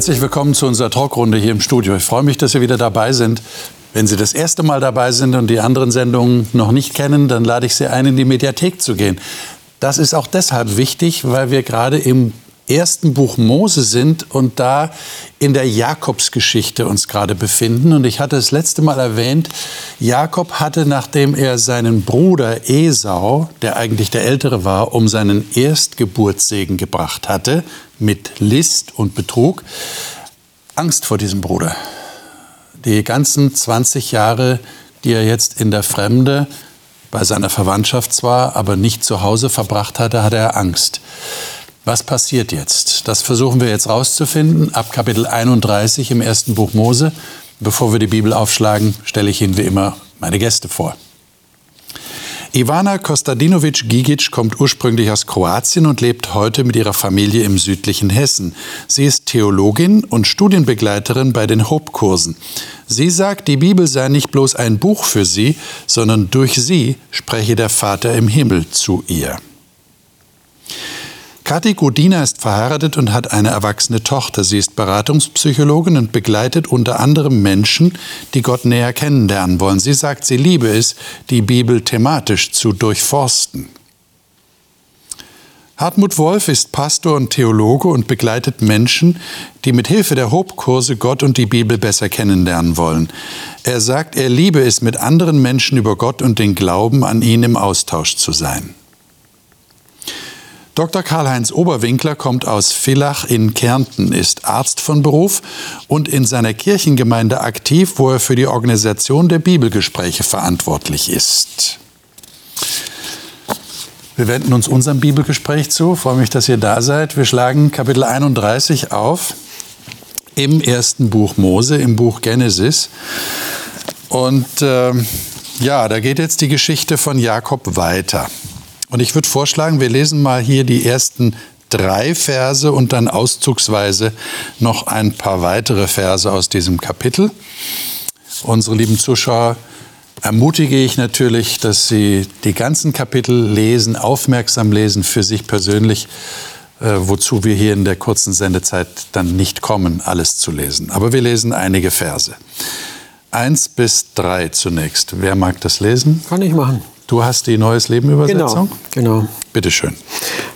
Herzlich willkommen zu unserer Talkrunde hier im Studio. Ich freue mich, dass Sie wieder dabei sind. Wenn Sie das erste Mal dabei sind und die anderen Sendungen noch nicht kennen, dann lade ich Sie ein, in die Mediathek zu gehen. Das ist auch deshalb wichtig, weil wir gerade im ersten Buch Mose sind und da in der Jakobsgeschichte uns gerade befinden. Und ich hatte das letzte Mal erwähnt, Jakob hatte, nachdem er seinen Bruder Esau, der eigentlich der Ältere war, um seinen Erstgeburtssegen gebracht hatte, mit List und Betrug, Angst vor diesem Bruder. Die ganzen 20 Jahre, die er jetzt in der Fremde, bei seiner Verwandtschaft zwar, aber nicht zu Hause verbracht hatte, hatte er Angst. Was passiert jetzt? Das versuchen wir jetzt rauszufinden ab Kapitel 31 im ersten Buch Mose. Bevor wir die Bibel aufschlagen, stelle ich Ihnen wie immer meine Gäste vor. Ivana Kostadinovic-Gigic kommt ursprünglich aus Kroatien und lebt heute mit ihrer Familie im südlichen Hessen. Sie ist Theologin und Studienbegleiterin bei den Hope-Kursen. Sie sagt, die Bibel sei nicht bloß ein Buch für sie, sondern durch sie spreche der Vater im Himmel zu ihr. Kathi Godina ist verheiratet und hat eine erwachsene Tochter. Sie ist Beratungspsychologin und begleitet unter anderem Menschen, die Gott näher kennenlernen wollen. Sie sagt, sie liebe es, die Bibel thematisch zu durchforsten. Hartmut Wolf ist Pastor und Theologe und begleitet Menschen, die mit Hilfe der Hope-Kurse Gott und die Bibel besser kennenlernen wollen. Er sagt, er liebe es, mit anderen Menschen über Gott und den Glauben an ihn im Austausch zu sein. Dr. Karl-Heinz Oberwinkler kommt aus Villach in Kärnten, ist Arzt von Beruf und in seiner Kirchengemeinde aktiv, wo er für die Organisation der Bibelgespräche verantwortlich ist. Wir wenden uns unserem Bibelgespräch zu. Ich freue mich, dass ihr da seid. Wir schlagen Kapitel 31 auf im ersten Buch Mose, im Buch Genesis. Und äh, ja, da geht jetzt die Geschichte von Jakob weiter. Und ich würde vorschlagen, wir lesen mal hier die ersten drei Verse und dann auszugsweise noch ein paar weitere Verse aus diesem Kapitel. Unsere lieben Zuschauer ermutige ich natürlich, dass sie die ganzen Kapitel lesen, aufmerksam lesen für sich persönlich, äh, wozu wir hier in der kurzen Sendezeit dann nicht kommen, alles zu lesen. Aber wir lesen einige Verse. Eins bis drei zunächst. Wer mag das lesen? Kann ich machen. Du hast die Neues Leben Übersetzung? Genau, genau. Bitte schön.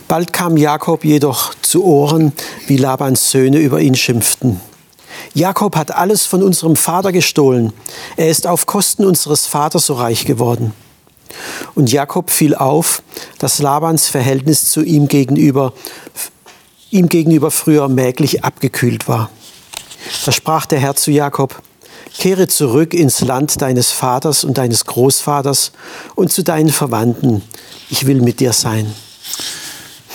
Bald kam Jakob jedoch zu Ohren, wie Labans Söhne über ihn schimpften. Jakob hat alles von unserem Vater gestohlen. Er ist auf Kosten unseres Vaters so reich geworden. Und Jakob fiel auf, dass Labans Verhältnis zu ihm gegenüber, ihm gegenüber früher merklich abgekühlt war. Da sprach der Herr zu Jakob, Kehre zurück ins Land deines Vaters und deines Großvaters und zu deinen Verwandten. Ich will mit dir sein.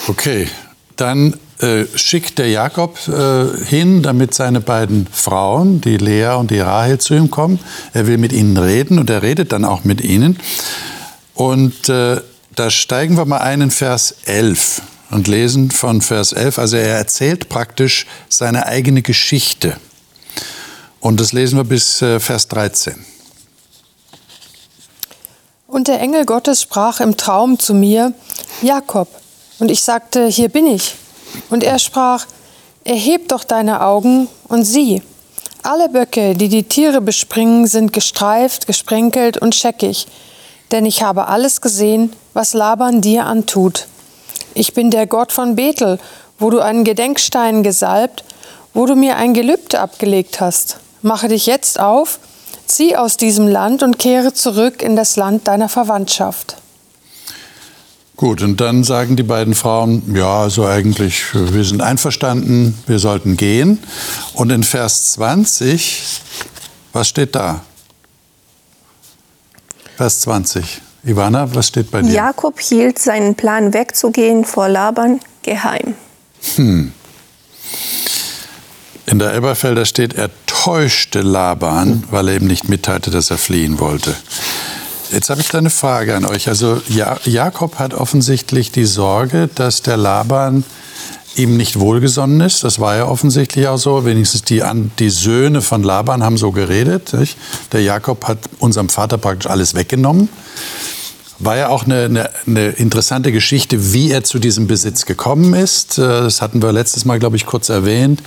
Okay, dann äh, schickt der Jakob äh, hin, damit seine beiden Frauen, die Lea und die Rahel, zu ihm kommen. Er will mit ihnen reden und er redet dann auch mit ihnen. Und äh, da steigen wir mal ein in Vers 11 und lesen von Vers 11. Also er erzählt praktisch seine eigene Geschichte. Und das lesen wir bis äh, Vers 13. Und der Engel Gottes sprach im Traum zu mir, Jakob. Und ich sagte, hier bin ich. Und er sprach, erheb doch deine Augen und sieh. Alle Böcke, die die Tiere bespringen, sind gestreift, gesprenkelt und scheckig. Denn ich habe alles gesehen, was Laban dir antut. Ich bin der Gott von Bethel, wo du einen Gedenkstein gesalbt, wo du mir ein Gelübde abgelegt hast. Mache dich jetzt auf, zieh aus diesem Land und kehre zurück in das Land deiner Verwandtschaft. Gut, und dann sagen die beiden Frauen, ja, so eigentlich, wir sind einverstanden, wir sollten gehen. Und in Vers 20, was steht da? Vers 20. Ivana, was steht bei dir? Jakob hielt seinen Plan wegzugehen vor Laban geheim. Hm. In der Elberfelder steht, er täuschte Laban, weil er ihm nicht mitteilte, dass er fliehen wollte. Jetzt habe ich da eine Frage an euch. Also Jakob hat offensichtlich die Sorge, dass der Laban ihm nicht wohlgesonnen ist. Das war ja offensichtlich auch so. Wenigstens die, die Söhne von Laban haben so geredet. Nicht? Der Jakob hat unserem Vater praktisch alles weggenommen. War ja auch eine, eine, eine, interessante Geschichte, wie er zu diesem Besitz gekommen ist. Äh, das hatten wir letztes Mal, glaube ich, kurz erwähnt,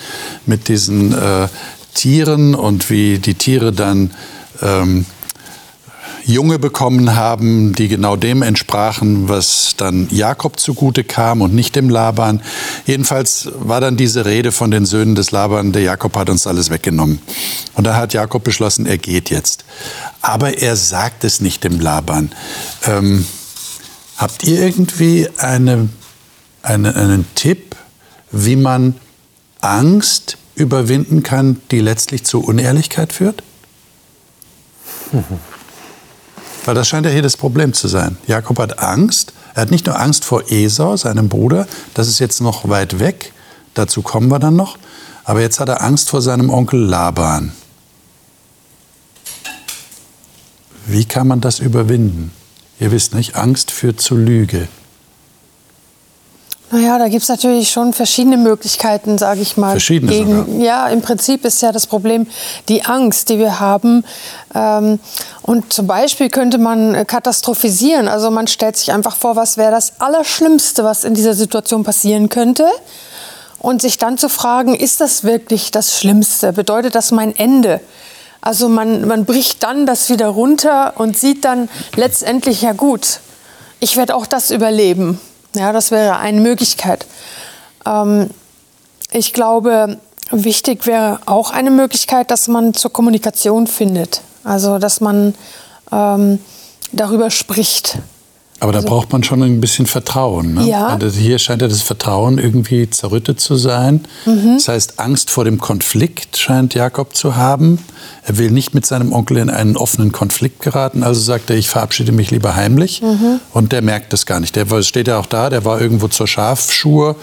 mit diesen äh, Tieren und wie die Tiere dann ähm, Junge bekommen haben, die genau dem entsprachen, was dann Jakob zugute kam und nicht dem Laban. Jedenfalls war dann diese Rede von den Söhnen des Laban, der Jakob hat uns alles weggenommen. Und da hat Jakob beschlossen, er geht jetzt. Aber er sagt es nicht dem Laban. Ähm, habt ihr irgendwie eine, eine, einen Tipp, wie man Angst überwinden kann, die letztlich zu Unehrlichkeit führt? Weil das scheint ja hier das Problem zu sein. Jakob hat Angst. Er hat nicht nur Angst vor Esau, seinem Bruder, das ist jetzt noch weit weg, dazu kommen wir dann noch, aber jetzt hat er Angst vor seinem Onkel Laban. Wie kann man das überwinden? Ihr wisst nicht, Angst führt zu Lüge. Naja, da gibt es natürlich schon verschiedene Möglichkeiten, sage ich mal. Verschiedene gegen, sogar. Ja, im Prinzip ist ja das Problem die Angst, die wir haben. Ähm, und zum Beispiel könnte man äh, katastrophisieren. Also man stellt sich einfach vor, was wäre das Allerschlimmste, was in dieser Situation passieren könnte. Und sich dann zu fragen, ist das wirklich das Schlimmste? Bedeutet das mein Ende? Also man, man bricht dann das wieder runter und sieht dann letztendlich, ja gut, ich werde auch das überleben. Ja, das wäre eine Möglichkeit. Ähm, ich glaube, wichtig wäre auch eine Möglichkeit, dass man zur Kommunikation findet. Also, dass man ähm, darüber spricht. Aber da also, braucht man schon ein bisschen Vertrauen. Ne? Ja. Also hier scheint ja das Vertrauen irgendwie zerrüttet zu sein. Mhm. Das heißt, Angst vor dem Konflikt scheint Jakob zu haben. Er will nicht mit seinem Onkel in einen offenen Konflikt geraten, also sagt er, ich verabschiede mich lieber heimlich. Mhm. Und der merkt das gar nicht. Der steht ja auch da, der war irgendwo zur Schafschur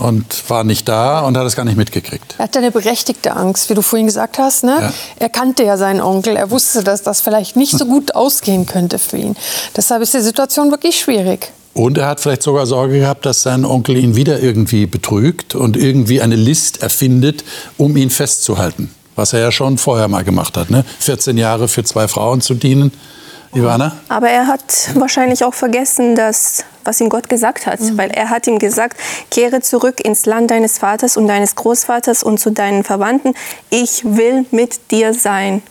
und war nicht da und hat es gar nicht mitgekriegt. Er hatte eine berechtigte Angst, wie du vorhin gesagt hast. Ne? Ja. Er kannte ja seinen Onkel, er wusste, dass das vielleicht nicht so gut ausgehen könnte für ihn. Deshalb ist die Situation wirklich schwierig. Und er hat vielleicht sogar Sorge gehabt, dass sein Onkel ihn wieder irgendwie betrügt und irgendwie eine List erfindet, um ihn festzuhalten was er ja schon vorher mal gemacht hat. Ne? 14 Jahre für zwei Frauen zu dienen. Ivana? Aber er hat wahrscheinlich auch vergessen, dass, was ihm Gott gesagt hat. Mhm. Weil er hat ihm gesagt, kehre zurück ins Land deines Vaters und deines Großvaters und zu deinen Verwandten. Ich will mit dir sein.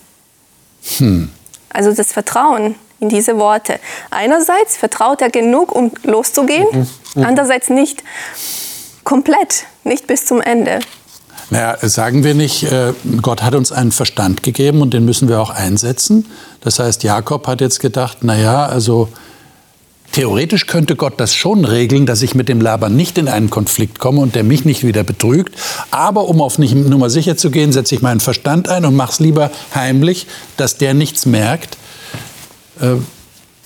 Hm. Also das Vertrauen in diese Worte. Einerseits vertraut er genug, um loszugehen, mhm. Mhm. andererseits nicht komplett, nicht bis zum Ende. Naja, sagen wir nicht, äh, Gott hat uns einen Verstand gegeben und den müssen wir auch einsetzen. Das heißt, Jakob hat jetzt gedacht, naja, also theoretisch könnte Gott das schon regeln, dass ich mit dem Laban nicht in einen Konflikt komme und der mich nicht wieder betrügt. Aber um auf nicht, Nummer sicher zu gehen, setze ich meinen Verstand ein und mache es lieber heimlich, dass der nichts merkt. Äh,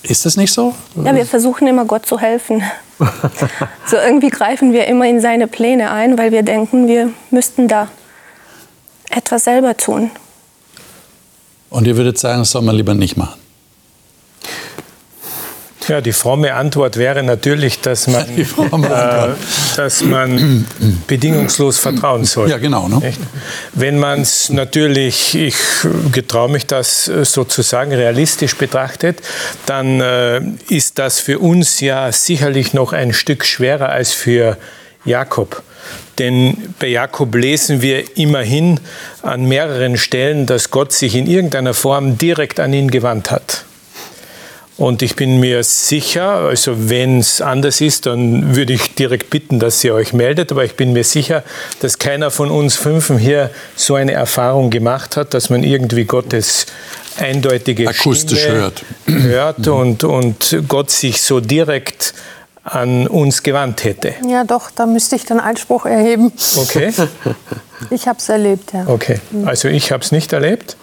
ist das nicht so? Ja, wir versuchen immer Gott zu helfen. so irgendwie greifen wir immer in seine Pläne ein, weil wir denken, wir müssten da etwas selber tun. Und ihr würdet sagen, das soll man lieber nicht machen? Ja, die fromme Antwort wäre natürlich, dass man, äh, dass man bedingungslos vertrauen soll. Ja, genau. Ne? Wenn man es natürlich, ich getraue mich das sozusagen realistisch betrachtet, dann äh, ist das für uns ja sicherlich noch ein Stück schwerer als für Jakob. Denn bei Jakob lesen wir immerhin an mehreren Stellen, dass Gott sich in irgendeiner Form direkt an ihn gewandt hat. Und ich bin mir sicher, also wenn es anders ist, dann würde ich direkt bitten, dass ihr euch meldet. Aber ich bin mir sicher, dass keiner von uns Fünfen hier so eine Erfahrung gemacht hat, dass man irgendwie Gottes eindeutige Akustisch Stimme hört, hört und, und Gott sich so direkt an uns gewandt hätte. Ja, doch, da müsste ich dann Einspruch erheben. Okay. Ich habe es erlebt, ja. Okay, also ich habe es nicht erlebt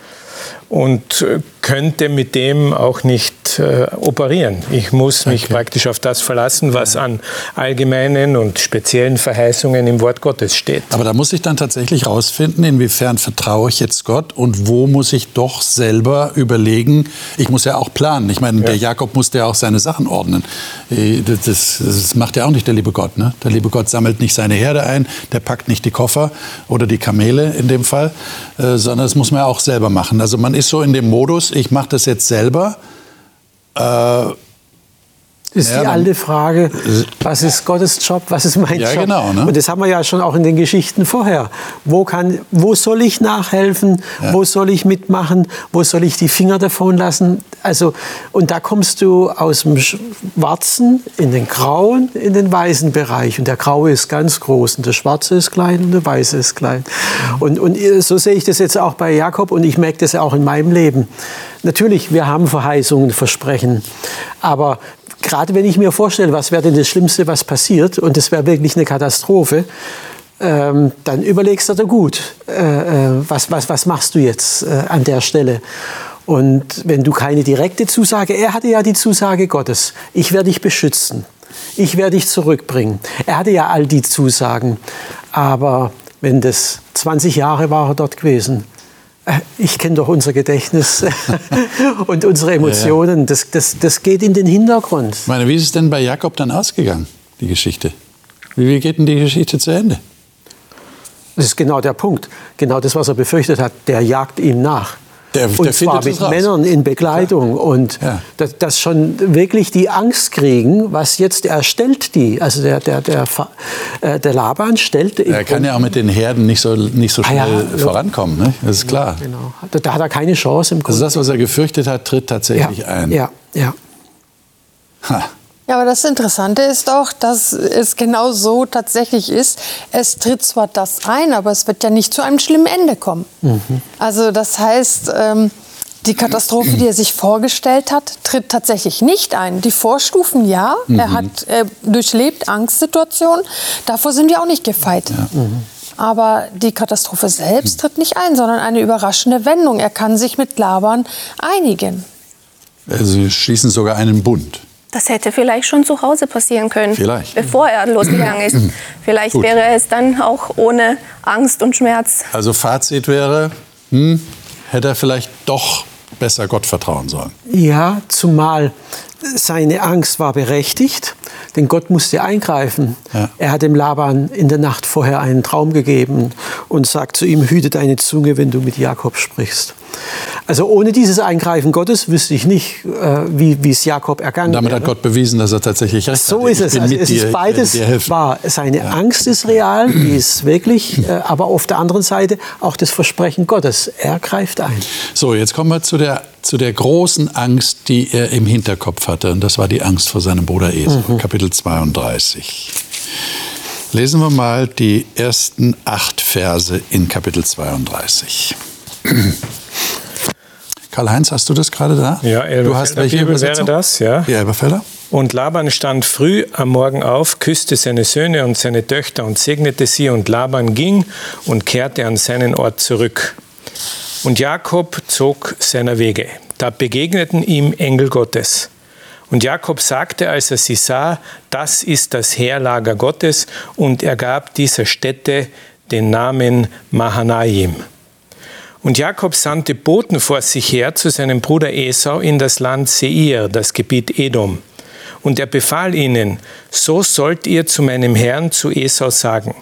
und könnte mit dem auch nicht äh, operieren. Ich muss mich okay. praktisch auf das verlassen, was an allgemeinen und speziellen Verheißungen im Wort Gottes steht. Aber da muss ich dann tatsächlich rausfinden, inwiefern vertraue ich jetzt Gott und wo muss ich doch selber überlegen. Ich muss ja auch planen. Ich meine, ja. der Jakob musste ja auch seine Sachen ordnen. Äh, das, das, macht ja auch nicht der liebe Gott. Ne? Der liebe Gott sammelt nicht seine Herde ein, der packt nicht die Koffer oder die Kamele in dem Fall, äh, sondern das muss man ja auch selber machen. Also man ist so in dem Modus, ich mache das jetzt selber. Äh, ist Ja, die alte Frage, was ist Gottes Job, was ist mein Ja, Job? genau, ne? Und das haben wir ja schon auch in den Geschichten vorher. Wo, kann, wo soll ich nachhelfen? Wo soll ich mitmachen? Wo soll ich die Finger davon lassen? Also, und da kommst du aus dem Schwarzen in den Grauen, in den weißen Bereich. Und der Graue ist ganz groß und der Schwarze ist klein und der Weiße ist klein. Und, und so sehe ich das jetzt auch bei Jakob und ich merke das auch in meinem Leben. Natürlich, wir haben Verheißungen, Versprechen, aber gerade wenn ich mir vorstelle, was wäre denn das Schlimmste, was passiert, und das wäre wirklich eine Katastrophe, ähm, dann überlegst du dir gut, äh, äh, was, was, was machst du jetzt äh, an der Stelle? Und wenn du keine direkte Zusage, er hatte ja die Zusage Gottes, ich werde dich beschützen, ich werde dich zurückbringen. Er hatte ja all die Zusagen, aber wenn das 20 Jahre war er dort gewesen, ich kenne doch unser Gedächtnis und unsere Emotionen. Das, das, das geht in den Hintergrund. Ich meine, wie ist es denn bei Jakob dann ausgegangen, die Geschichte? Wie, wie geht denn die Geschichte zu Ende? Das ist genau der Punkt. Genau das, was er befürchtet hat. Der jagt ihm nach. Der- und der zwar mit. Männern in Begleitung. Und Ja. dass, dass schon wirklich die Angst kriegen, was jetzt, er stellt die. Also der, der, der, Fa- äh, der Laban stellt. Er kann ja auch mit den Herden nicht so, nicht so Ah ja, schnell ja. vorankommen, ne? das ist klar. Genau. Da, hat er keine Chance im Also Grunde. das, was er gefürchtet hat, tritt tatsächlich ja, ein. ja, ja. Ha. Ja, aber das Interessante ist auch, dass es genau so tatsächlich ist. Es tritt zwar das ein, aber es wird ja nicht zu einem schlimmen Ende kommen. Also das heißt, ähm, die Katastrophe, die er sich vorgestellt hat, tritt tatsächlich nicht ein. Die Vorstufen ja, er hat äh, durchlebt Angstsituationen, davor sind wir auch nicht gefeit. Aber die Katastrophe selbst tritt nicht ein, sondern eine überraschende Wendung. Er kann sich mit Laban einigen. Also sie schließen sogar einen Bund. Das hätte vielleicht schon zu Hause passieren können, Vielleicht. bevor er losgegangen ist. Vielleicht Gut. wäre es dann auch ohne Angst und Schmerz. Also Fazit wäre, hm, hätte er vielleicht doch besser Gott vertrauen sollen. Ja, zumal seine Angst war berechtigt, denn Gott musste eingreifen. Ja. Er hat dem Laban in der Nacht vorher einen Traum gegeben und sagt zu ihm, hüte deine Zunge, wenn du mit Jakob sprichst. Also ohne dieses Eingreifen Gottes wüsste ich nicht, äh, wie wie es Jakob ergangen Damit wäre. hat Gott bewiesen, dass er tatsächlich recht So hatte. ist Ich es. Also es dir, ist beides wahr. Seine Angst ist real, die ist wirklich, äh, aber auf der anderen Seite auch das Versprechen Gottes. Er greift ein. So, jetzt kommen wir zu der, zu der großen Angst, die er im Hinterkopf hatte. Und das war die Angst vor seinem Bruder Esau, Mhm. Kapitel 32. Lesen wir mal die ersten acht Verse in Kapitel 32. Karl-Heinz, hast du das gerade da? Ja, Elberfelder du hast welche Bibel wäre das, ja. Die Elberfelder? Und Laban stand früh am Morgen auf, küsste seine Söhne und seine Töchter und segnete sie, und Laban ging und kehrte an seinen Ort zurück. Und Jakob zog seiner Wege. Da begegneten ihm Engel Gottes. Und Jakob sagte, als er sie sah, das ist das Heerlager Gottes, und er gab dieser Stätte den Namen Mahanaim. Und Jakob sandte Boten vor sich her zu seinem Bruder Esau in das Land Seir, das Gebiet Edom. Und er befahl ihnen, so sollt ihr zu meinem Herrn zu Esau sagen,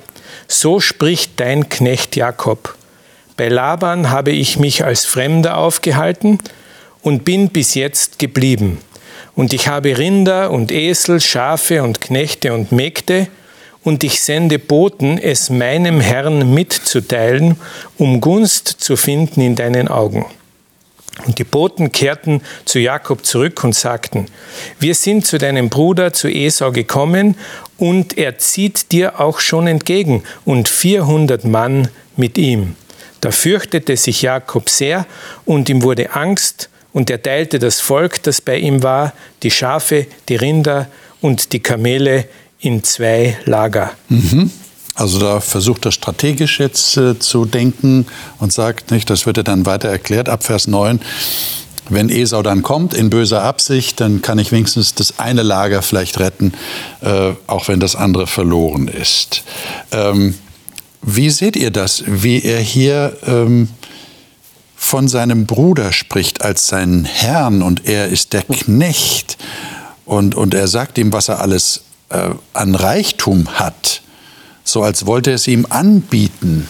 so spricht dein Knecht Jakob. Bei Laban habe ich mich als Fremder aufgehalten und bin bis jetzt geblieben. Und ich habe Rinder und Esel, Schafe und Knechte und Mägde, und ich sende Boten, es meinem Herrn mitzuteilen, um Gunst zu finden in deinen Augen. Und die Boten kehrten zu Jakob zurück und sagten, wir sind zu deinem Bruder, zu Esau gekommen, und er zieht dir auch schon entgegen, und 400 Mann mit ihm. Da fürchtete sich Jakob sehr, und ihm wurde Angst, und er teilte das Volk, das bei ihm war, die Schafe, die Rinder und die Kamele in zwei Lager. Also da versucht er strategisch jetzt äh, zu denken und sagt nicht, das wird er dann weiter erklärt ab Vers 9. Wenn Esau dann kommt in böser Absicht, dann kann ich wenigstens das eine Lager vielleicht retten, äh, auch wenn das andere verloren ist. Ähm, wie seht ihr das, wie er hier ähm, von seinem Bruder spricht als seinen Herrn und er ist der Knecht und, und er sagt ihm, was er alles äh, an Reichtum hat, so als wollte er es ihm anbieten.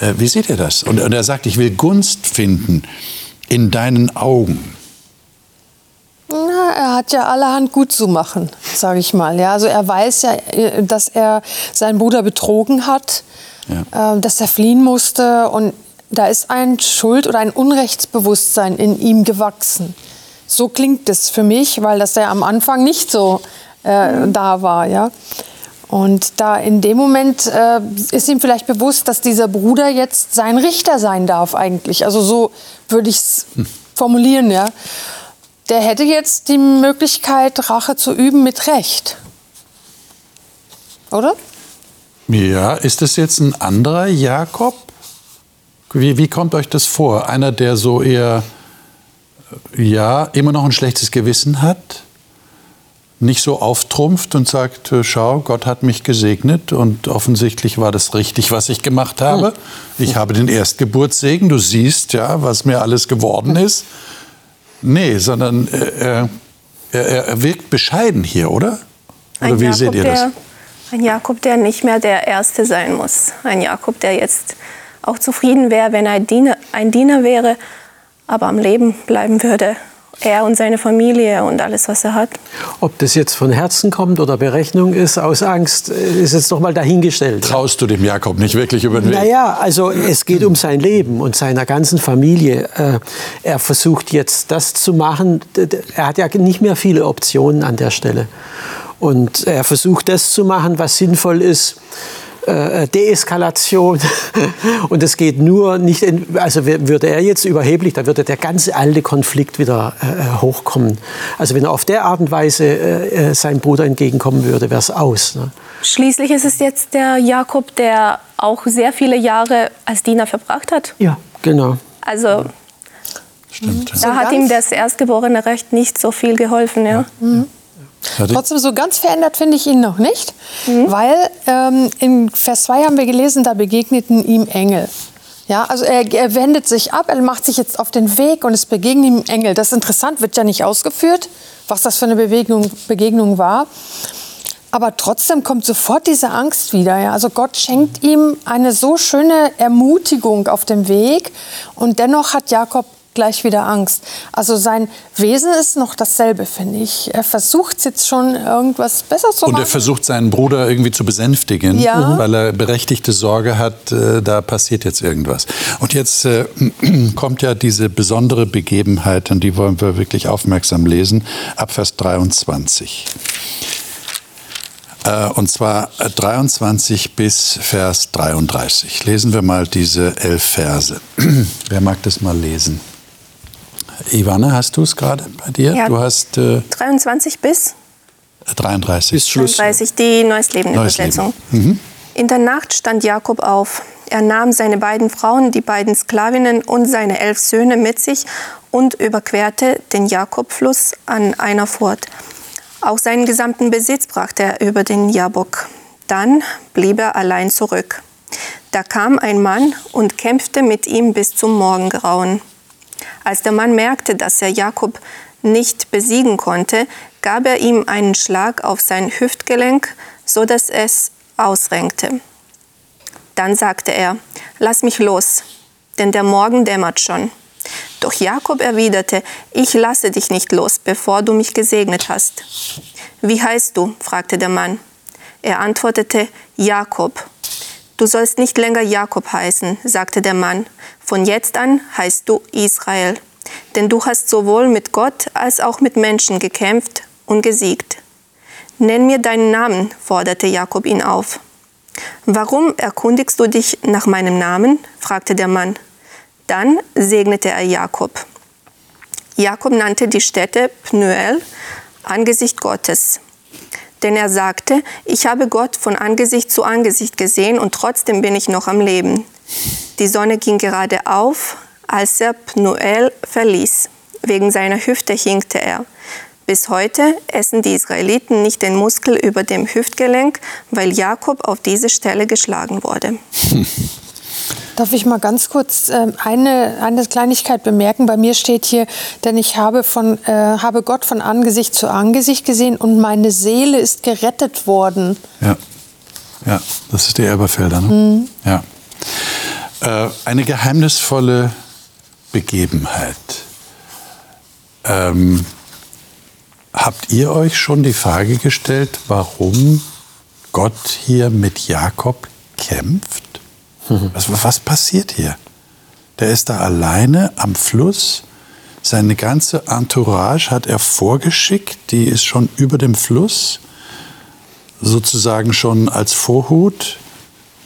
Äh, wie seht ihr das? Und, und er sagt, ich will Gunst finden in deinen Augen. Na, er hat ja allerhand gut zu machen, sage ich mal. Ja, also er weiß ja, äh, dass er seinen Bruder betrogen hat, ja. äh, dass er fliehen musste und da ist ein Schuld- oder ein Unrechtsbewusstsein in ihm gewachsen. So klingt es für mich, weil das ja am Anfang nicht so äh, da war, ja. Und da in dem Moment äh, ist ihm vielleicht bewusst, dass dieser Bruder jetzt sein Richter sein darf eigentlich. Also so würde ich es hm. formulieren, ja. Der hätte jetzt die Möglichkeit, Rache zu üben mit Recht. Oder? Ja, ist das jetzt ein anderer Jakob? Wie, wie kommt euch das vor? Einer, der so eher, ja, immer noch ein schlechtes Gewissen hat? nicht so auftrumpft und sagt, äh, schau, Gott hat mich gesegnet und offensichtlich war das richtig, was ich gemacht habe. Hm. Ich habe den Erstgeburtssegen, du siehst ja, was mir alles geworden ist. Nee, sondern äh, er, er, wirkt bescheiden hier, oder? Oder ein wie Jakob, seht ihr das? Ein Jakob, der nicht mehr der Erste sein muss. Ein Jakob, der jetzt auch zufrieden wäre, wenn er ein Diener, ein Diener wäre, aber am Leben bleiben würde er und seine Familie und alles, was er hat. Ob das jetzt von Herzen kommt oder Berechnung ist, aus Angst, ist jetzt noch mal dahingestellt. Traust du dem Jakob nicht wirklich über den Weg? Naja, also es geht um sein Leben und seiner ganzen Familie. Äh, er versucht jetzt das zu machen. Er hat ja nicht mehr viele Optionen an der Stelle. Und er versucht das zu machen, was sinnvoll ist äh, Deeskalation. Und es geht nur nicht, in, also würde er jetzt überheblich, dann würde der ganze alte Konflikt wieder äh, äh, hochkommen. Also wenn er auf der Art und Weise äh, äh seinem Bruder entgegenkommen würde, wäre es aus. Ne? Schließlich ist es jetzt der Jakob, der auch sehr viele Jahre als Diener verbracht hat. Ja, genau. Also Stimmt, da hat ihm das erstgeborene Recht nicht so viel geholfen. Ja. Mhm. Trotzdem so ganz verändert finde ich ihn noch nicht, mhm. weil ähm, in Vers 2 haben wir gelesen, da begegneten ihm Engel. Ja, also er, er, wendet sich ab, er macht sich jetzt auf den Weg und es begegnen ihm Engel. Das ist interessant, wird ja nicht ausgeführt, was das für eine Begegnung, Begegnung war. Aber trotzdem kommt sofort diese Angst wieder. Ja? Also Gott schenkt ihm eine so schöne Ermutigung auf dem Weg und dennoch hat Jakob gleich wieder Angst. Also sein Wesen ist noch dasselbe, finde ich. Er versucht jetzt schon irgendwas besser zu machen. Und er versucht seinen Bruder irgendwie zu besänftigen, ja. weil er berechtigte Sorge hat, äh, da passiert jetzt irgendwas. Und jetzt äh, kommt ja diese besondere Begebenheit, und die wollen wir wirklich aufmerksam lesen, ab Vers 23. Äh, und zwar 23 bis Vers 33. Lesen wir mal diese elf Verse. Wer mag das mal lesen? Ivana, hast du es gerade bei dir? Ja, du hast äh, 23 bis 33. Bis Schluss. 33, die Neues Leben Übersetzung. Mhm. In der Nacht stand Jakob auf. Er nahm seine beiden Frauen, die beiden Sklavinnen und seine elf Söhne mit sich und überquerte den Jakobfluss an einer Furt. Auch seinen gesamten Besitz brachte er über den Jabok. Dann blieb er allein zurück. Da kam ein Mann und kämpfte mit ihm bis zum Morgengrauen. Als der Mann merkte, dass er Jakob nicht besiegen konnte, gab er ihm einen Schlag auf sein Hüftgelenk, so dass es ausrenkte. Dann sagte er, lass mich los, denn der Morgen dämmert schon. Doch Jakob erwiderte, ich lasse dich nicht los, bevor du mich gesegnet hast. Wie heißt du? fragte der Mann. Er antwortete, Jakob. Du sollst nicht länger Jakob heißen, sagte der Mann. Von jetzt an heißt du Israel. Denn du hast sowohl mit Gott als auch mit Menschen gekämpft und gesiegt. Nenn mir deinen Namen, forderte Jakob ihn auf. Warum erkundigst du dich nach meinem Namen? fragte der Mann. Dann segnete er Jakob. Jakob nannte die Stätte Pnuel, Angesicht Gottes denn er sagte, ich habe Gott von Angesicht zu Angesicht gesehen und trotzdem bin ich noch am Leben. Die Sonne ging gerade auf, als er Pnuel verließ. Wegen seiner Hüfte hinkte er. Bis heute essen die Israeliten nicht den Muskel über dem Hüftgelenk, weil Jakob auf diese Stelle geschlagen wurde. Darf ich mal ganz kurz äh, eine, eine Kleinigkeit bemerken? Bei mir steht hier, denn ich habe, von, äh, habe Gott von Angesicht zu Angesicht gesehen und meine Seele ist gerettet worden. Ja, ja das ist die Elberfelder. Ne? Mhm. Ja. Äh, eine geheimnisvolle Begebenheit. Ähm, Habt ihr euch schon die Frage gestellt, warum Gott hier mit Jakob kämpft? Was, was passiert hier? Der ist da alleine am Fluss. Seine ganze Entourage hat er vorgeschickt. Die ist schon über dem Fluss, sozusagen schon als Vorhut.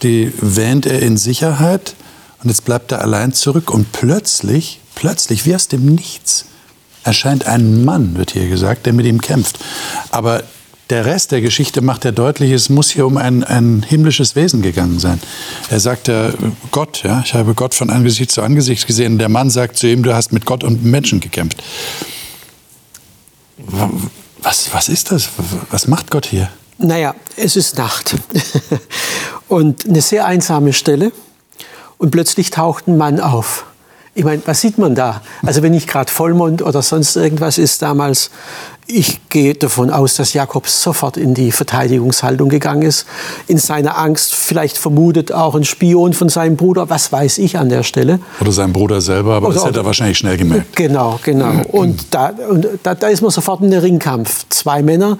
Die wähnt er in Sicherheit. Und jetzt bleibt er allein zurück. Und plötzlich, plötzlich, wie aus dem Nichts, erscheint ein Mann, wird hier gesagt, der mit ihm kämpft. Aber der Rest der Geschichte macht ja deutlich, es muss hier um ein, ein himmlisches Wesen gegangen sein. Er sagt ja, Gott, ja, ich habe Gott von Angesicht zu Angesicht gesehen. Der Mann sagt zu ihm, du hast mit Gott und Menschen gekämpft. Was, was ist das? Was macht Gott hier? Naja, es ist Nacht und eine sehr einsame Stelle und plötzlich taucht ein Mann auf. Ich meine, was sieht man da? Also wenn nicht gerade Vollmond oder sonst irgendwas ist damals, ich gehe davon aus, dass Jakob sofort in die Verteidigungshaltung gegangen ist. In seiner Angst vielleicht vermutet auch ein Spion von seinem Bruder, was weiß ich an der Stelle. Oder sein Bruder selber, aber oder, das hätte er wahrscheinlich schnell gemerkt. Genau, genau. Und, da, und da, da ist man sofort in den Ringkampf. Zwei Männer,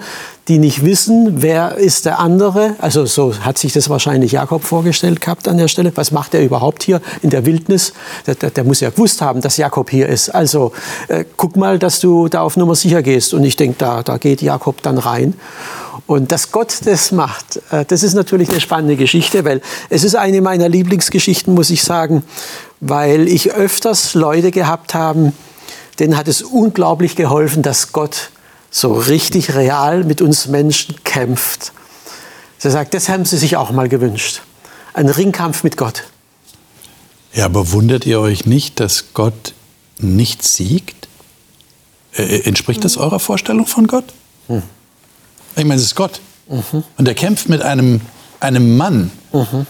die nicht wissen, wer ist der andere. Also so hat sich das wahrscheinlich Jakob vorgestellt gehabt an der Stelle. Was macht er überhaupt hier in der Wildnis? Der, der, der muss ja gewusst haben, dass Jakob hier ist. Also äh, guck mal, dass du da auf Nummer sicher gehst. Und ich denke, da, da geht Jakob dann rein. Und dass Gott das macht, äh, das ist natürlich eine spannende Geschichte, weil es ist eine meiner Lieblingsgeschichten, muss ich sagen, weil ich öfters Leute gehabt habe, denen hat es unglaublich geholfen, dass Gott so richtig real mit uns Menschen kämpft. Sie sagt, das haben sie sich auch mal gewünscht. Ein Ringkampf mit Gott. Ja, aber wundert ihr euch nicht, dass Gott nicht siegt? Äh, äh entspricht das eurer Vorstellung von Gott? Hm. Ich meine, es ist Gott. Mhm. Und er kämpft mit einem, einem Mann, mhm.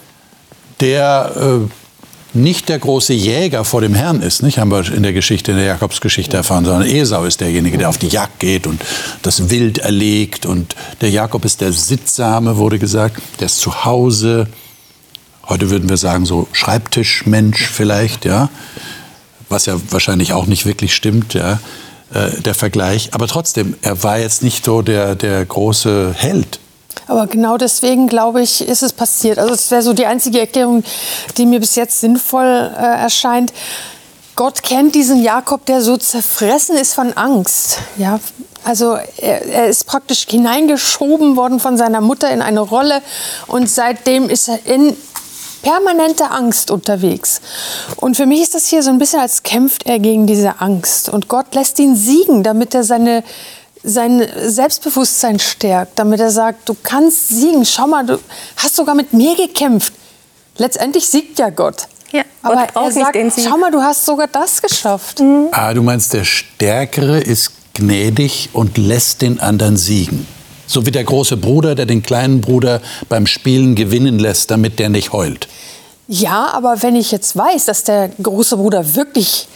der äh, nicht der große Jäger vor dem Herrn ist, nicht? haben wir in der Geschichte, in der Jakobsgeschichte erfahren, sondern Esau ist derjenige, der auf die Jagd geht und das Wild erlegt. Und der Jakob ist der Sittsame, wurde gesagt, der ist zu Hause. Heute würden wir sagen, so Schreibtischmensch vielleicht, ja. Was ja wahrscheinlich auch nicht wirklich stimmt, ja, äh, der Vergleich. Aber trotzdem, er war jetzt nicht so der, der große Held. Aber genau deswegen, glaube ich, ist es passiert. Also es wäre so die einzige Erklärung, die mir bis jetzt sinnvoll äh, erscheint. Gott kennt diesen Jakob, der so zerfressen ist von Angst. Ja, also er, er, ist praktisch hineingeschoben worden von seiner Mutter in eine Rolle und seitdem ist er in permanenter Angst unterwegs. Und für mich ist das hier so ein bisschen, als kämpft er gegen diese Angst. Und Gott lässt ihn siegen, damit er seine sein Selbstbewusstsein stärkt, damit er sagt, du kannst siegen. Schau mal, du hast sogar mit mir gekämpft. Letztendlich siegt ja Gott. Ja, Aber er sagt, schau mal, du hast sogar das geschafft. Mhm. Ah, du meinst, der Stärkere ist gnädig und lässt den anderen siegen. So wie der große Bruder, der den kleinen Bruder beim Spielen gewinnen lässt, damit der nicht heult. Ja, aber wenn ich jetzt weiß, dass der große Bruder wirklich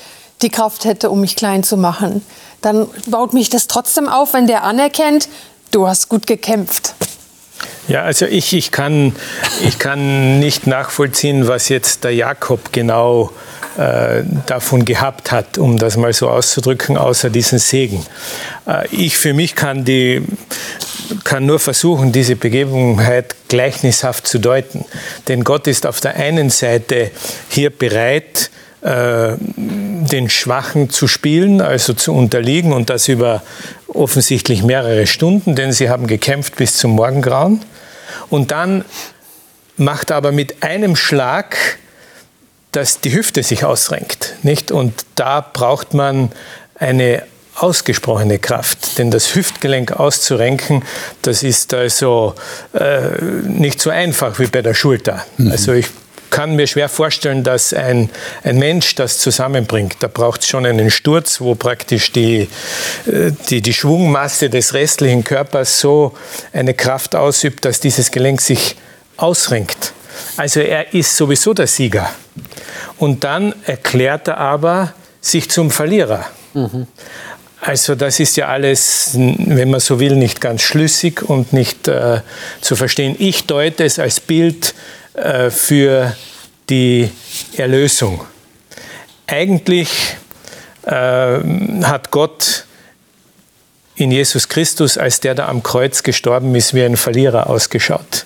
die Kraft hätte, um mich klein zu machen, dann baut mich das trotzdem auf, wenn der anerkennt, du hast gut gekämpft. Ja, also ich, ich, kann, ich kann nicht nachvollziehen, was jetzt der Jakob genau äh, davon gehabt hat, um das mal so auszudrücken, außer diesen Segen. Äh, ich für mich kann, die, kann nur versuchen, diese Begebenheit gleichnishaft zu deuten. Denn Gott ist auf der einen Seite hier bereit, äh, den Schwachen zu spielen, also zu unterliegen und das über offensichtlich mehrere Stunden, denn sie haben gekämpft bis zum Morgengrauen. Und dann macht aber mit einem Schlag, dass die Hüfte sich ausrenkt. Nicht? Und da braucht man eine ausgesprochene Kraft, denn das Hüftgelenk auszurenken, das ist also äh, nicht so einfach wie bei der Schulter. Mhm. Also ich kann mir schwer vorstellen, dass ein, ein Mensch das zusammenbringt. Da braucht es schon einen Sturz, wo praktisch die, äh, die, die Schwungmasse des restlichen Körpers so eine Kraft ausübt, dass dieses Gelenk sich ausrenkt. Also er ist sowieso der Sieger. Und dann erklärt er aber sich zum Verlierer. Mhm. Also das ist ja alles, wenn man so will, nicht ganz schlüssig und nicht äh, zu verstehen. Ich deute es als Bild äh, für die Erlösung. Eigentlich äh, hat Gott in Jesus Christus, als der da am Kreuz gestorben ist, wie ein Verlierer ausgeschaut.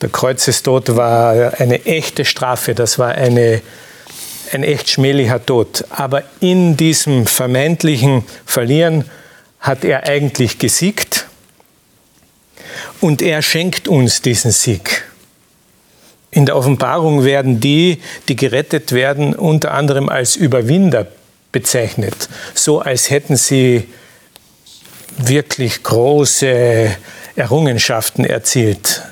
Der Kreuzestod war eine echte Strafe, das war eine, ein echt schmählicher Tod. Aber in diesem vermeintlichen Verlieren hat er eigentlich gesiegt und er schenkt uns diesen Sieg. In der Offenbarung werden die, die gerettet werden, unter anderem als Überwinder bezeichnet, so als hätten sie wirklich große Errungenschaften erzielt.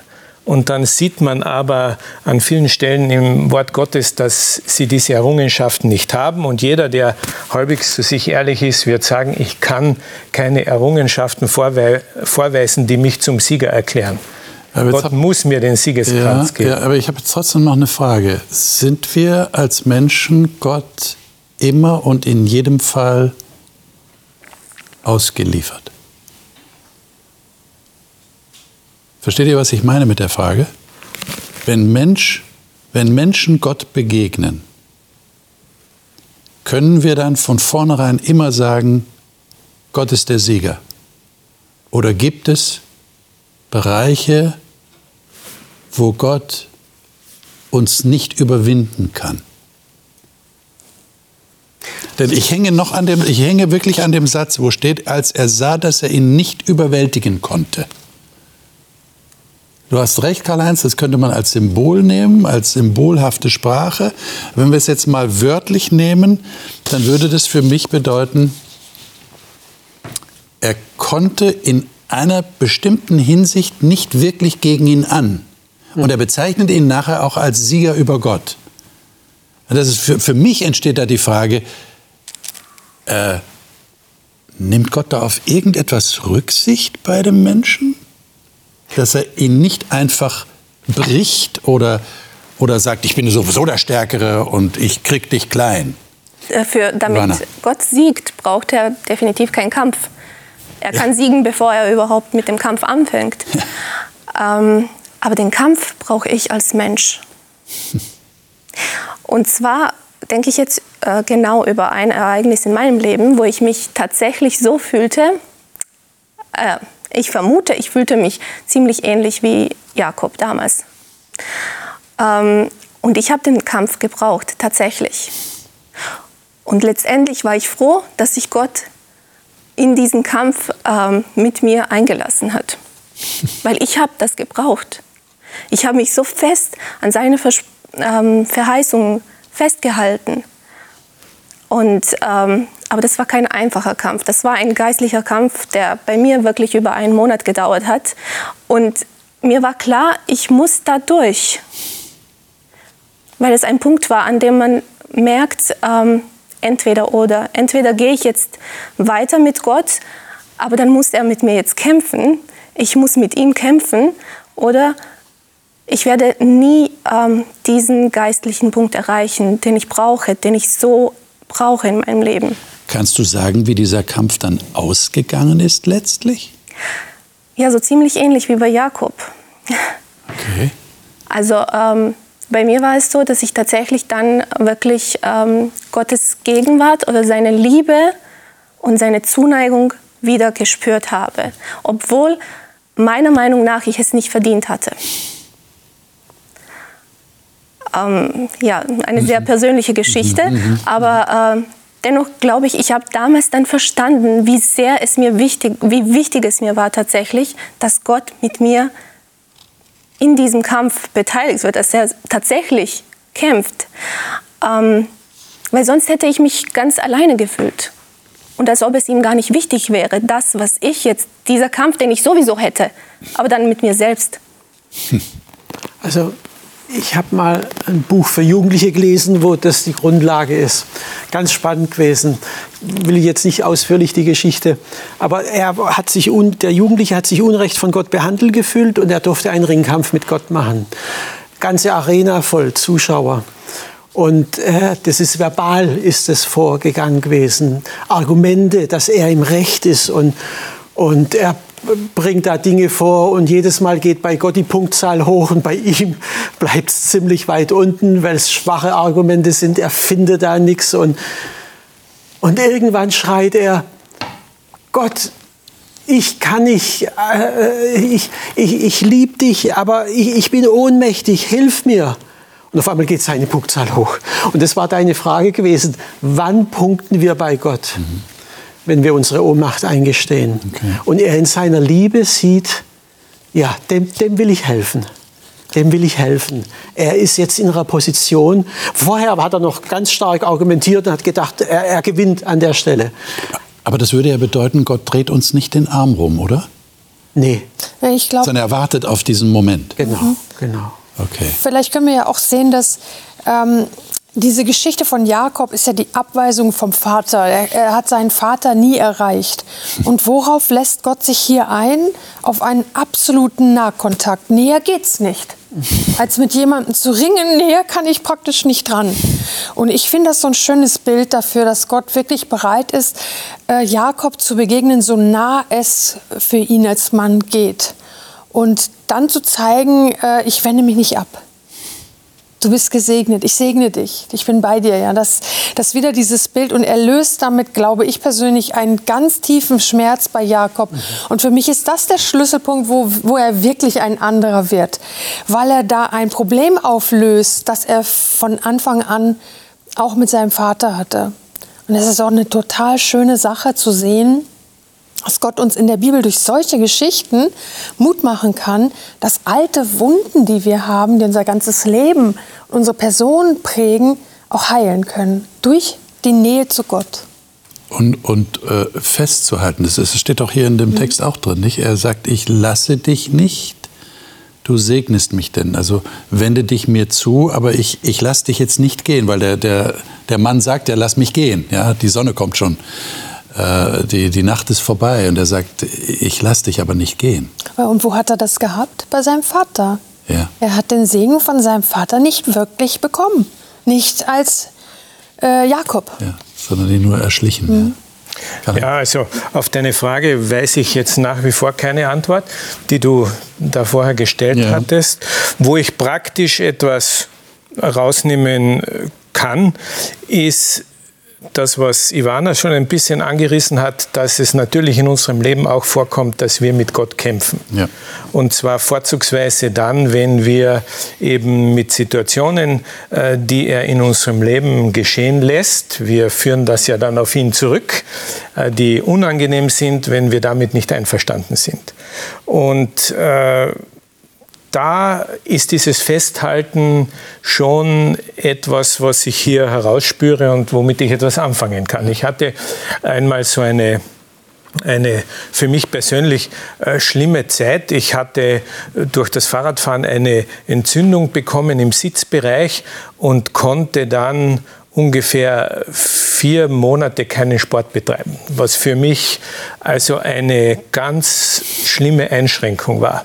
Und dann sieht man aber an vielen Stellen im Wort Gottes, dass sie diese Errungenschaften nicht haben. Und jeder, der halbwegs zu sich ehrlich ist, wird sagen, ich kann keine Errungenschaften vorweisen, die mich zum Sieger erklären. Gott hab, muss mir den Siegeskranz ja, geben. Ja, aber ich habe jetzt trotzdem noch eine Frage. Sind wir als Menschen Gott immer und in jedem Fall ausgeliefert? Versteht ihr, was ich meine mit der Frage? Wenn, Mensch, wenn Menschen Gott begegnen, können wir dann von vornherein immer sagen, Gott ist der Sieger? Oder gibt es Bereiche, wo Gott uns nicht überwinden kann? Denn ich hänge noch an dem, ich hänge wirklich an dem Satz, wo steht, als er sah, dass er ihn nicht überwältigen konnte. Du hast recht, Karl-Heinz, das könnte man als Symbol nehmen, als symbolhafte Sprache. Wenn wir es jetzt mal wörtlich nehmen, dann würde das für mich bedeuten, er konnte in einer bestimmten Hinsicht nicht wirklich gegen ihn an. Und er bezeichnet ihn nachher auch als Sieger über Gott. Das ist für, für mich entsteht da die Frage, äh, nimmt Gott da auf irgendetwas Rücksicht bei dem Menschen? dass er ihn nicht einfach bricht oder, oder sagt, ich bin sowieso der Stärkere und ich krieg dich klein. Für, damit Johanna. Gott siegt, braucht er definitiv keinen Kampf. Er ja. kann siegen, bevor er überhaupt mit dem Kampf anfängt. Ja. Ähm, aber den Kampf brauche ich als Mensch. Und zwar denke ich jetzt äh, genau über ein Ereignis in meinem Leben, wo ich mich tatsächlich so fühlte, äh, ich vermute, ich fühlte mich ziemlich ähnlich wie Jakob damals. Ähm, und ich habe den Kampf gebraucht, tatsächlich. Und letztendlich war ich froh, dass sich Gott in diesen Kampf ähm, mit mir eingelassen hat. Weil ich habe das gebraucht. Ich habe mich so fest an seine Vers ähm, Verheißungen festgehalten. Und ähm, aber das war kein einfacher Kampf. Das war ein geistlicher Kampf, der bei mir wirklich über einen Monat gedauert hat. Und mir war klar, ich muss da durch. Weil es ein Punkt war, an dem man merkt, ähm, entweder oder. Entweder gehe ich jetzt weiter mit Gott, aber dann muss er mit mir jetzt kämpfen. Ich muss mit ihm kämpfen. Oder ich werde nie ähm, diesen geistlichen Punkt erreichen, den ich brauche, den ich so brauche in meinem Leben. Kannst du sagen, wie dieser Kampf dann ausgegangen ist letztlich? Ja, so ziemlich ähnlich wie bei Jakob. Okay. Also ähm, bei mir war es so, dass ich tatsächlich dann wirklich ähm, Gottes Gegenwart oder seine Liebe und seine Zuneigung wieder gespürt habe, obwohl meiner Meinung nach ich es nicht verdient hatte. Ähm, ja, eine sehr persönliche Geschichte, mhm, mhm. aber äh, dennoch glaube ich, ich habe damals dann verstanden, wie sehr es mir wichtig, wie wichtig es mir war tatsächlich, dass Gott mit mir in diesem Kampf beteiligt wird, dass er tatsächlich kämpft. Ähm, weil sonst hätte ich mich ganz alleine gefühlt. Und als ob es ihm gar nicht wichtig wäre, das, was ich jetzt, dieser Kampf, den ich sowieso hätte, aber dann mit mir selbst. Also ich habe mal ein Buch für Jugendliche gelesen, wo das die Grundlage ist. Ganz spannend gewesen. Will jetzt nicht ausführlich die Geschichte. Aber er hat sich der Jugendliche hat sich unrecht von Gott behandelt gefühlt und er durfte einen Ringkampf mit Gott machen. Ganze Arena voll Zuschauer. Und äh, das ist verbal, ist es vorgegangen gewesen. Argumente, dass er im Recht ist und, und er bringt da Dinge vor und jedes Mal geht bei Gott die Punktzahl hoch und bei ihm bleibt es ziemlich weit unten, weil es schwache Argumente sind. Er findet da nichts und, und irgendwann schreit er, Gott, ich kann nicht, äh, ich, ich, ich liebe dich, aber ich, ich bin ohnmächtig, hilf mir. Und auf einmal geht seine Punktzahl hoch. Und das war deine Frage gewesen, wann punkten wir bei Gott? Mhm. Wenn wir unsere Ohnmacht eingestehen. Okay. Und er in seiner Liebe sieht, ja, dem, dem will ich helfen dem will ich helfen. Er ist jetzt in einer Position. Vorher hat er noch ganz stark argumentiert und hat gedacht, er, er gewinnt an der Stelle. Aber das würde ja bedeuten, Gott dreht uns nicht den Arm rum, oder? Nee. Ja, ich glaube. Sondern er wartet auf diesen Moment. Genau, mhm. genau. Okay. Vielleicht können wir ja auch sehen, dass ähm, diese Geschichte von Jakob ist ja die Abweisung vom Vater. Er, er, hat seinen Vater nie erreicht. Und worauf lässt Gott sich hier ein? Auf einen absoluten Nahkontakt. Näher geht's nicht. Als mit jemandem zu ringen, näher kann ich praktisch nicht dran. Und ich finde das so ein schönes Bild dafür, dass Gott wirklich bereit ist, äh, Jakob zu begegnen, so nah es für ihn als Mann geht. Und dann zu zeigen, äh, ich wende mich nicht ab du bist gesegnet, ich segne dich, ich bin bei dir. Ja, das, das wieder dieses Bild und er löst damit, glaube ich persönlich, einen ganz tiefen Schmerz bei Jakob. Mhm. Und für mich ist das der Schlüsselpunkt, wo, wo er wirklich ein anderer wird, weil er da ein Problem auflöst, das er von Anfang an auch mit seinem Vater hatte. Und es ist auch eine total schöne Sache zu sehen, dass Gott uns in der Bibel durch solche Geschichten Mut machen kann, dass alte Wunden, die wir haben, die unser ganzes Leben, unsere Person prägen, auch heilen können durch die Nähe zu Gott. Und, und äh, festzuhalten, das, steht auch hier in dem mhm. Text auch drin, nicht? Er sagt, ich lasse dich nicht, du segnest mich denn. Also wende dich mir zu, aber ich, ich lasse dich jetzt nicht gehen, weil der, der, der Mann sagt ja, lass mich gehen, ja, die Sonne kommt schon äh, die, die Nacht ist vorbei und er sagt, ich lass dich aber nicht gehen. Und wo hat er das gehabt? Bei seinem Vater. Ja. Er hat den Segen von seinem Vater nicht wirklich bekommen. Nicht als äh, Jakob. Ja, sondern ihn nur erschlichen. Mhm. Ja. Ja, also auf deine Frage weiß ich jetzt nach wie vor keine Antwort, die du da vorher gestellt ja. hattest. Wo ich praktisch etwas rausnehmen kann, ist das, was Ivana schon ein bisschen angerissen hat, dass es natürlich in unserem Leben auch vorkommt, dass wir mit Gott kämpfen. Ja. Und zwar vorzugsweise dann, wenn wir eben mit Situationen, äh, die er in unserem Leben geschehen lässt, wir führen das ja dann auf ihn zurück, äh, die unangenehm sind, wenn wir damit nicht einverstanden sind. Und äh, da ist dieses Festhalten schon etwas, was ich hier herausspüre und womit ich etwas anfangen kann. Ich hatte einmal so eine eine für mich persönlich äh, schlimme Zeit. Ich hatte äh, durch das Fahrradfahren eine Entzündung bekommen im Sitzbereich und konnte dann ungefähr vier Monate keinen Sport betreiben, was für mich also eine ganz schlimme Einschränkung war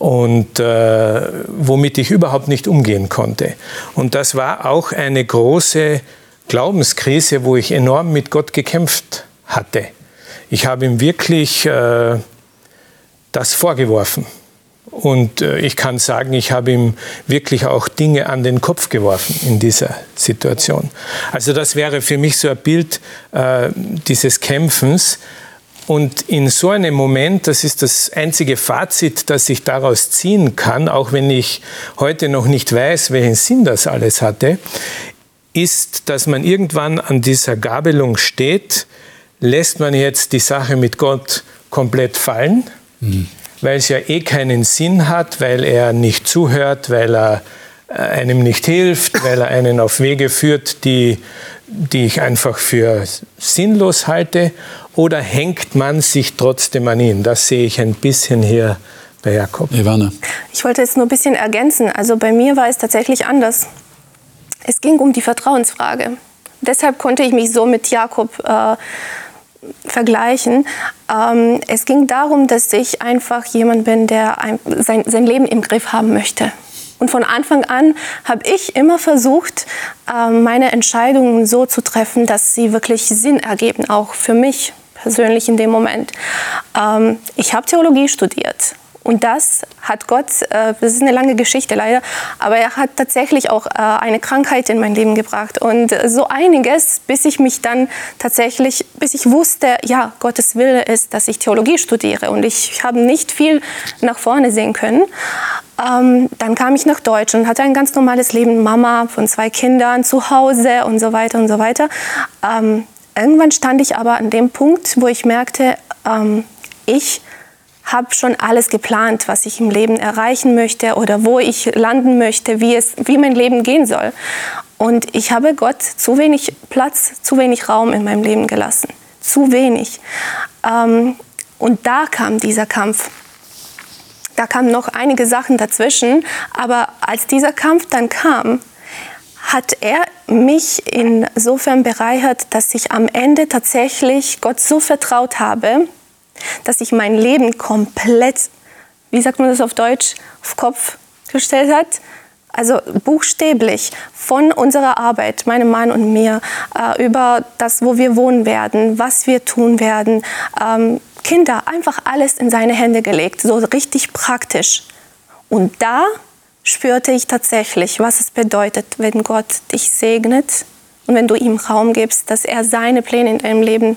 und äh, womit ich überhaupt nicht umgehen konnte. Und das war auch eine große Glaubenskrise, wo ich enorm mit Gott gekämpft hatte. Ich habe ihm wirklich äh, das vorgeworfen. Und äh, ich kann sagen, ich habe ihm wirklich auch Dinge an den Kopf geworfen in dieser Situation. Also das wäre für mich so ein Bild äh, dieses Kämpfens, und in so einem Moment, das ist das einzige Fazit, das ich daraus ziehen kann, auch wenn ich heute noch nicht weiß, welchen Sinn das alles hatte, ist, dass man irgendwann an dieser Gabelung steht, lässt man jetzt die Sache mit Gott komplett fallen, mhm. weil es ja eh keinen Sinn hat, weil er nicht zuhört, weil er äh, einem nicht hilft, weil er einen auf Wege führt, die, die ich einfach für sinnlos halte oder hängt man sich trotzdem an ihn? Das sehe ich ein bisschen hier bei Jakob. Ivana. Ich wollte jetzt nur ein bisschen ergänzen. Also bei mir war es tatsächlich anders. Es ging um die Vertrauensfrage. Deshalb konnte ich mich so mit Jakob äh, vergleichen. Ähm, es ging darum, dass ich einfach jemand bin, der ein, sein, sein Leben im Griff haben möchte. Und von Anfang an habe ich immer versucht, ähm, meine Entscheidungen so zu treffen, dass sie wirklich Sinn ergeben, auch für mich persönlich in dem Moment. Ähm, ich habe Theologie studiert Und das hat Gott, äh, das ist eine lange Geschichte leider, aber er hat tatsächlich auch äh, eine Krankheit in mein Leben gebracht und so einiges, bis ich mich dann tatsächlich, bis ich wusste, ja, Gottes Wille ist, dass ich Theologie studiere und ich habe nicht viel nach vorne sehen können. Ähm, dann kam ich nach Deutschland, hatte ein ganz normales Leben, Mama von zwei Kindern zu Hause und so weiter und so weiter. Ähm, irgendwann stand ich aber an dem Punkt, wo ich merkte, ähm, ich habe schon alles geplant, was ich im Leben erreichen möchte oder wo ich landen möchte, wie, es, wie mein Leben gehen soll. Und ich habe Gott zu wenig Platz, zu wenig Raum in meinem Leben gelassen. Zu wenig. Ähm, und da kam dieser Kampf. Da kamen noch einige Sachen dazwischen, aber als dieser Kampf dann kam, hat er mich insofern bereichert, dass ich am Ende tatsächlich Gott so vertraut habe, dass sich mein Leben komplett, wie sagt man das auf Deutsch, auf Kopf gestellt hat. Also buchstäblich von unserer Arbeit, meinem Mann und mir, äh, über das, wo wir wohnen werden, was wir tun werden, ähm, Kinder, einfach alles in seine Hände gelegt, so richtig praktisch. Und da spürte ich tatsächlich, was es bedeutet, wenn Gott dich segnet und wenn du ihm Raum gibst, dass er seine Pläne in deinem Leben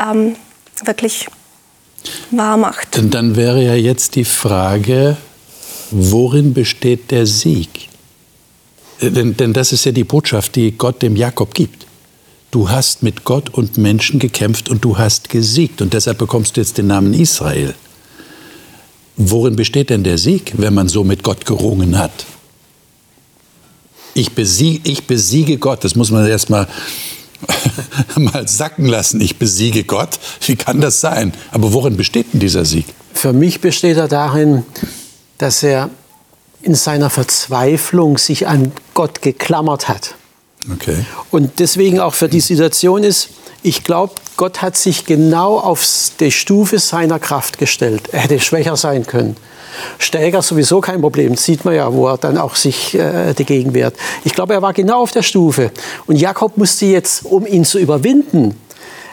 ähm, wirklich wahr macht. Denn dann wäre ja jetzt die Frage, worin besteht der Sieg? Denn, denn das ist ja die Botschaft, die Gott dem Jakob gibt. Du hast mit Gott und Menschen gekämpft und du hast gesiegt. Und deshalb bekommst du jetzt den Namen Israel. Worin besteht denn der Sieg, wenn man so mit Gott gerungen hat? Ich besiege, ich besiege Gott, das muss man erst mal mal sacken lassen. Ich besiege Gott. Wie kann das sein? Aber worin besteht denn dieser Sieg? Für mich besteht er darin, dass er in seiner Verzweiflung sich an Gott geklammert hat. Okay. Und deswegen auch für die Situation ist, ich glaube, Gott hat sich genau auf die Stufe seiner Kraft gestellt. Er hätte schwächer sein können. Steiger sowieso kein Problem, sieht man ja, wo er dann auch sich äh, dagegen wehrt. Ich glaube, er war genau auf der Stufe. Und Jakob musste jetzt, um ihn zu überwinden,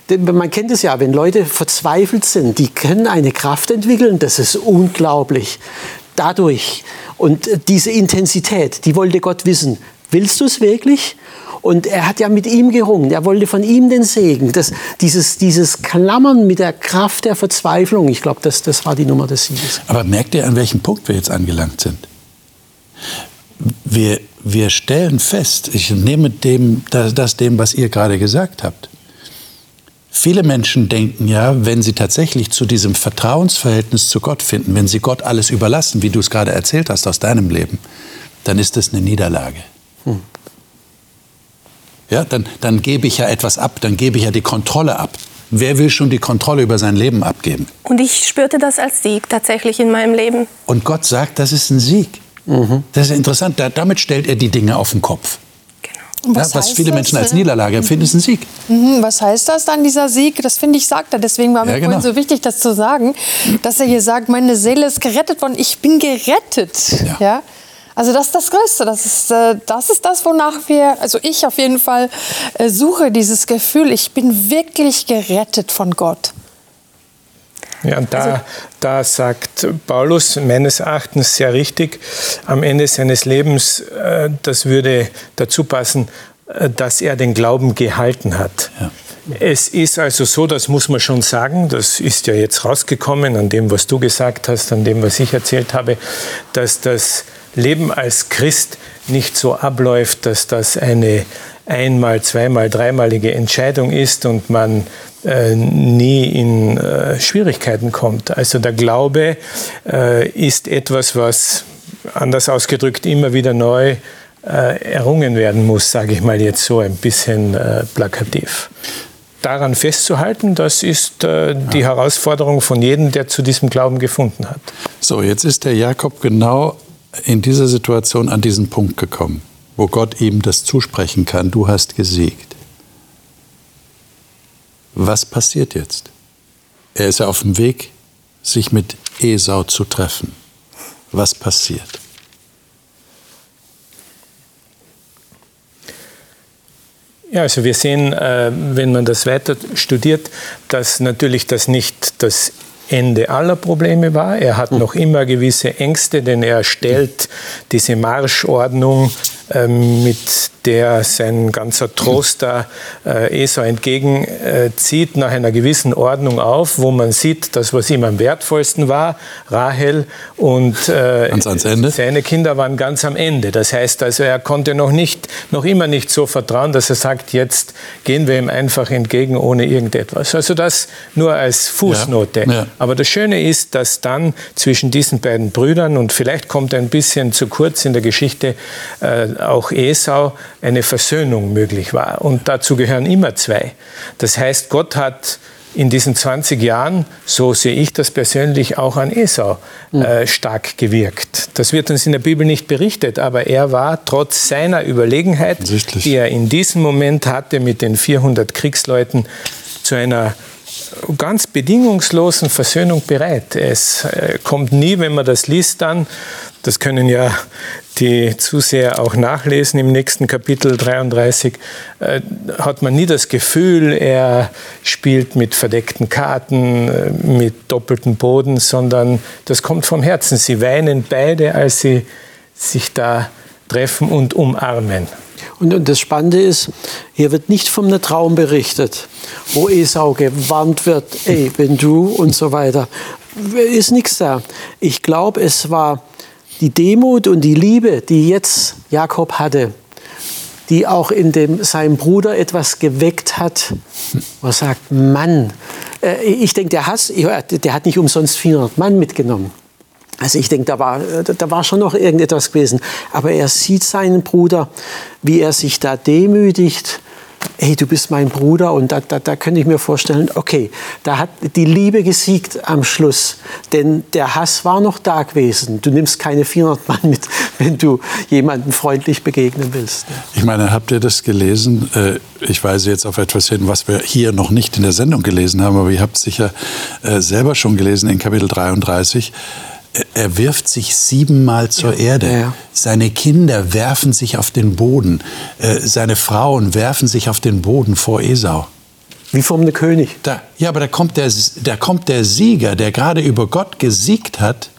man kennt es ja, wenn Leute verzweifelt sind, die können eine Kraft entwickeln, das ist unglaublich. Dadurch und diese Intensität, die wollte Gott wissen. Willst du es wirklich? Und er hat ja mit ihm gerungen. Er wollte von ihm den Segen. Das, dieses, dieses Klammern mit der Kraft der Verzweiflung, ich glaube, das, das war die Nummer des Sieges. Aber merkt ihr, an welchem Punkt wir jetzt angelangt sind? Wir, wir stellen fest, ich nehme dem, das, das dem, was ihr gerade gesagt habt. Viele Menschen denken ja, wenn sie tatsächlich zu diesem Vertrauensverhältnis zu Gott finden, wenn sie Gott alles überlassen, wie du es gerade erzählt hast aus deinem Leben, dann ist das eine Niederlage. Hm ja, dann, dann gebe ich ja etwas ab, dann gebe ich ja die Kontrolle ab. Wer will schon die Kontrolle über sein Leben abgeben? Und ich spürte das als Sieg tatsächlich in meinem Leben. Und Gott sagt, das ist ein Sieg. Mhm. Das ist interessant. Da, damit stellt er die Dinge auf den Kopf. Genau. Was, ja, was viele das? Menschen als Niederlage empfinden, ist ein Sieg. Mhm. Was heißt das dann, dieser Sieg? Das finde ich, sagt er. Deswegen war mir ja, genau. so wichtig, das zu sagen, dass er hier sagt, meine Seele ist gerettet worden. Ich bin gerettet. Ja. ja? Also das ist das Größte. Das ist, äh, das ist das, wonach wir, also ich auf jeden Fall äh, suche, dieses Gefühl, ich bin wirklich gerettet von Gott. Ja, und da, also, da sagt Paulus meines Erachtens sehr richtig, am Ende seines Lebens, äh, das würde dazu passen, dass er den Glauben gehalten hat. Ja. Es ist also so, das muss man schon sagen, das ist ja jetzt rausgekommen an dem, was du gesagt hast, an dem, was ich erzählt habe, dass das Leben als Christ nicht so abläuft, dass das eine einmal, zweimal, dreimalige Entscheidung ist und man äh, nie in äh, Schwierigkeiten kommt. Also der Glaube äh, ist etwas, was anders ausgedrückt immer wieder neu äh, errungen werden muss, sage ich mal jetzt so ein bisschen äh, plakativ daran festzuhalten, das ist äh, die. Herausforderung von jedem, der zu diesem Glauben gefunden hat. So, jetzt ist der Jakob genau in dieser Situation an diesen Punkt gekommen, wo Gott ihm das zusprechen kann, du hast gesiegt. Was passiert jetzt? Er ist ja auf dem Weg, sich mit Esau zu treffen. Was passiert? Ja, also wir sehen, äh, wenn man das weiter studiert, dass natürlich das nicht das Ende aller Probleme war. Er hat noch immer gewisse Ängste, denn er stellt diese Marschordnung ähm, mit der sein ganzer Trost da äh, Esau entgegenzieht, nach einer gewissen Ordnung auf, wo man sieht, dass was ihm am wertvollsten war, Rahel und äh, seine Kinder waren ganz am Ende. Das heißt also, er konnte noch nicht, noch immer nicht so vertrauen, dass er sagt, jetzt gehen wir ihm einfach entgegen ohne irgendetwas. Also das nur als Fußnote. Ja, ja. Aber das Schöne ist, dass dann zwischen diesen beiden Brüdern und vielleicht kommt ein bisschen zu kurz in der Geschichte äh, auch Esau eine Versöhnung möglich war. Und dazu gehören immer zwei. Das heißt, Gott hat in diesen 20 Jahren, so sehe ich das persönlich, auch an Esau äh, stark gewirkt. Das wird uns in der Bibel nicht berichtet, aber er war trotz seiner Überlegenheit, die er in diesem Moment hatte mit den 400 Kriegsleuten, zu einer ganz bedingungslosen Versöhnung bereit. Es äh, kommt nie, wenn man das liest, dann, das können ja die Zuseher auch nachlesen im nächsten Kapitel 33, äh, hat man nie das Gefühl, er spielt mit verdeckten Karten, äh, mit doppeltem Boden, sondern das kommt vom Herzen. Sie weinen beide, als sie sich da treffen und umarmen. Und, das Spannende ist, hier wird nicht einem Traum berichtet, wo Esau gewarnt wird, ey, wenn du und so weiter. Ist nichts da. Ich glaube, es war die Demut und die Liebe, die jetzt Jakob hatte, die auch in dem, seinem Bruder etwas geweckt hat, wo er sagt, Mann, äh, ich denke, der, Hass, der hat nicht umsonst 400 Mann mitgenommen. Also ich denke, da war, da war schon noch irgendetwas gewesen. Aber er sieht seinen Bruder, wie er sich da demütigt. Hey, du bist mein Bruder. Und da, da, da könnte ich mir vorstellen, okay, da hat die Liebe gesiegt am Schluss. Denn der Hass war noch da gewesen. Du nimmst keine 400 Mann mit, wenn du jemandem freundlich begegnen willst. Ich meine, habt ihr das gelesen? Äh, ich weise jetzt auf etwas hin, was wir hier noch nicht in der Sendung gelesen haben, aber ihr habt sicher äh, selber schon gelesen in Kapitel 33 er wirft sich siebenmal zur ja. Erde. Ja. Seine Kinder werfen sich auf den Boden. Äh, seine Frauen werfen sich auf den Boden vor Esau. Wie vom einem König. Da, ja, aber da kommt, der, da kommt der Sieger, der gerade über Gott gesiegt hat.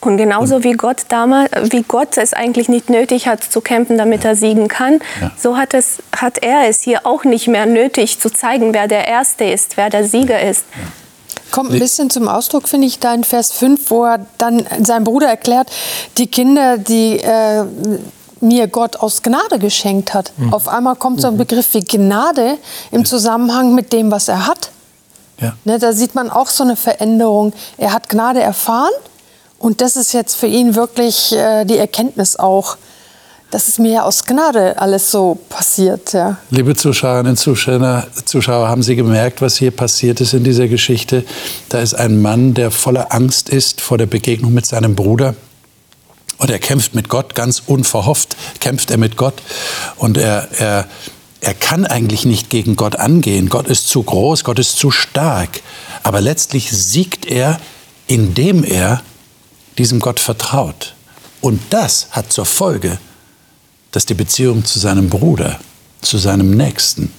Und genauso wie Gott damals, wie Gott es eigentlich nicht nötig hat zu kämpfen, damit er siegen kann, ja. so hat, es, hat er es hier auch nicht mehr nötig zu zeigen, wer der Erste ist, wer der Sieger ist. Kommt ein bisschen zum Ausdruck, finde ich, da in Vers 5, wo er dann seinem Bruder erklärt, die Kinder, die äh, mir Gott aus Gnade geschenkt hat. Mhm. Auf einmal kommt so ein mhm. Begriff wie Gnade im Zusammenhang mit dem, was er hat. Ja. Ne, da sieht man auch so eine Veränderung. Er hat Gnade erfahren und das ist jetzt für ihn wirklich äh, die Erkenntnis auch das ist mir ja aus Gnade alles so passiert. Ja. Liebe Zuschauerinnen und Zuschauer, Zuschauer, haben Sie gemerkt, was hier passiert ist in dieser Geschichte? Da ist ein Mann, der voller Angst ist vor der Begegnung mit seinem Bruder. Und er kämpft mit Gott, ganz unverhofft kämpft er mit Gott. Und er, er, er kann eigentlich nicht gegen Gott angehen. Gott ist zu groß, Gott ist zu stark. Aber letztlich siegt er, indem er diesem Gott vertraut. Und das hat zur Folge, dass die Beziehung zu seinem Bruder, zu seinem Nächsten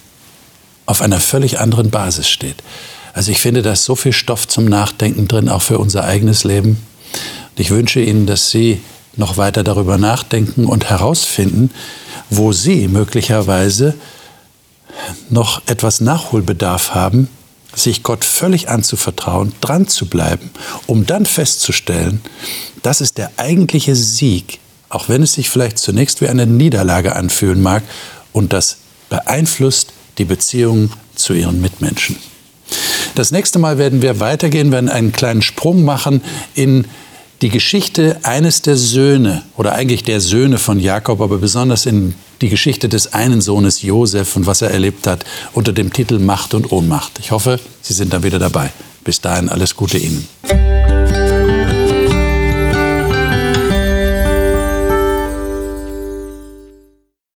auf einer völlig anderen Basis steht. Also ich finde, da ist so viel Stoff zum Nachdenken drin, auch für unser eigenes Leben. Und ich wünsche Ihnen, dass Sie noch weiter darüber nachdenken und herausfinden, wo Sie möglicherweise noch etwas Nachholbedarf haben, sich Gott völlig anzuvertrauen, dran zu bleiben, um dann festzustellen, das ist der eigentliche Sieg, auch wenn es sich vielleicht zunächst wie eine Niederlage anfühlen mag, und das beeinflusst die Beziehungen zu ihren Mitmenschen. Das nächste Mal werden wir weitergehen, werden einen kleinen Sprung machen in die Geschichte eines der Söhne oder eigentlich der Söhne von Jakob, aber besonders in die Geschichte des einen Sohnes Josef und was er erlebt hat unter dem Titel Macht und Ohnmacht. Ich hoffe, Sie sind dann wieder dabei. Bis dahin alles Gute Ihnen.